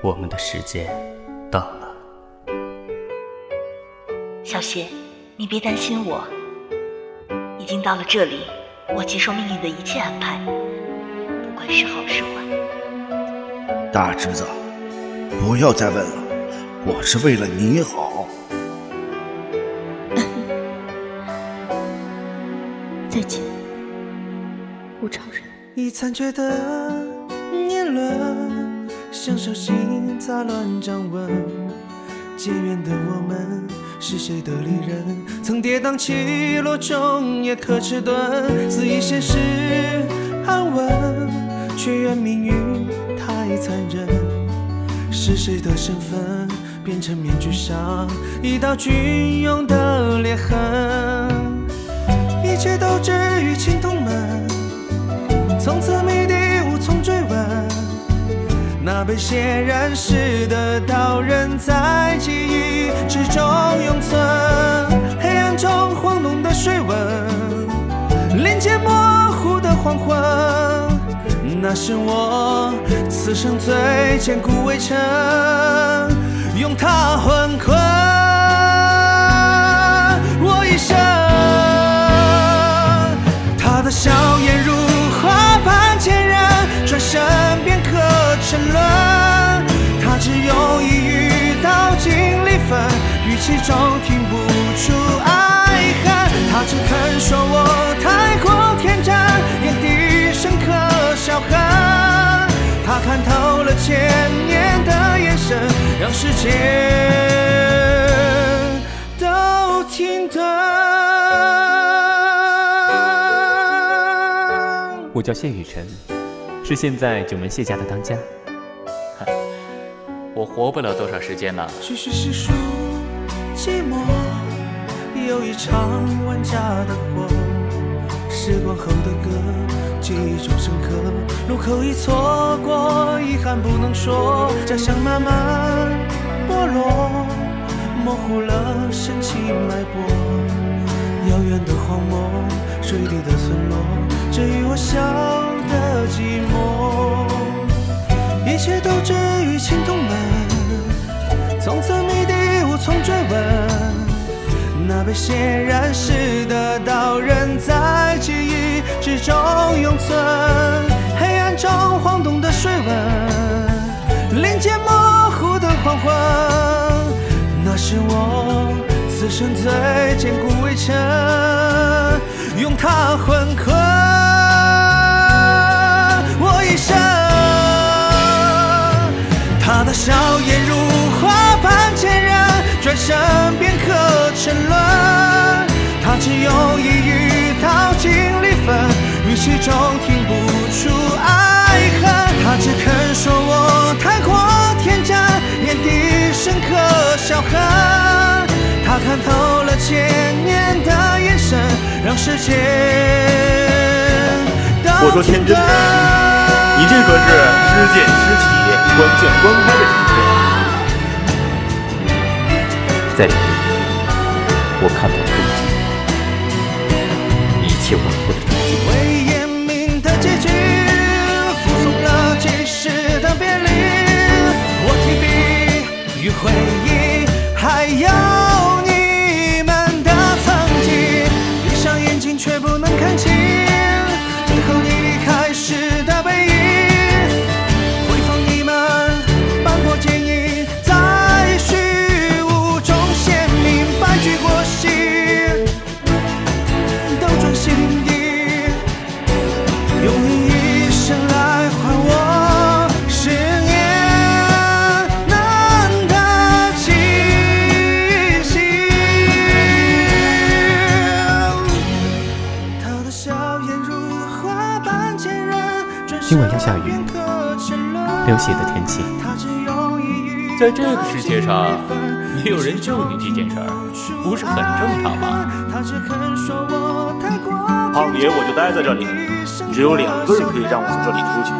我们的时间到了。小雪，你别担心我，已经到了这里，我接受命运的一切安排，不管是好是坏。大侄子，不要再问了，我是为了你好。再见，吴超人。已残缺的年轮，像手心杂乱掌纹。渐远的我们，是谁的离人？曾跌宕起落中也可迟钝，肆意现实安稳，却怨命运太残忍。是谁的身份变成面具上一道隽永的裂痕？一切都止于青铜门，那被血染湿的刀刃，在记忆之中永存。黑暗中晃动的水纹，临界模糊的黄昏。那是我此生最坚固围城，用它魂语气中听不出爱恨。他只肯说我太过天真，眼底深刻笑痕。他看透了千年的眼神，让世界都停顿。我叫谢雨辰，是现在九门谢家的当家。我活不了多少时间了。寂寞，有一场万家灯火。时光后的歌，记忆中深刻。路口已错过，遗憾不能说。家乡慢慢剥落，模糊了深情脉搏。遥远的荒漠，水底的村落，这与我相被血染湿的刀刃，在记忆之中永存。黑暗中晃动的水纹，临界模糊的黄昏。那是我此生最坚固围城，用它魂困我一生。他的笑颜如花般坚韧，转身便可沉沦。只用一语道尽离分，语气中听不出爱恨。他只肯说我太过天真，眼底深刻笑恨。他看透了千年的眼神，让世界都我说天真你这可是知见知起、光见光开的城市。在这里，我看到下雨流血的天气，他只用一语在这个世界上，没有人救你这件事儿，不是很正常吗？他只肯说我太过胖爷，我就待在这里，只有两个人可以让我从这里出去。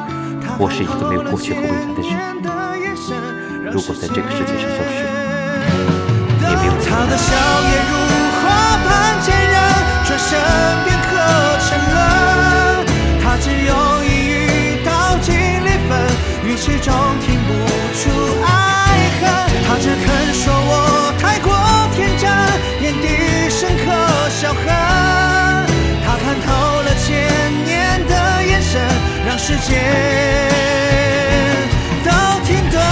我是一个没有过去和未来的人，如果在这个世界上消失，也没有时间都停顿。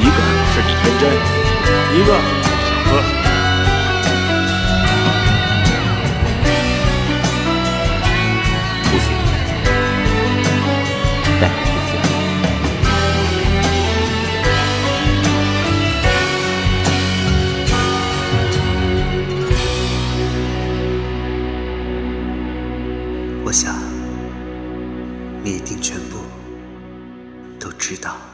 一个是你天真，一个是小哥。你一定全部都知道。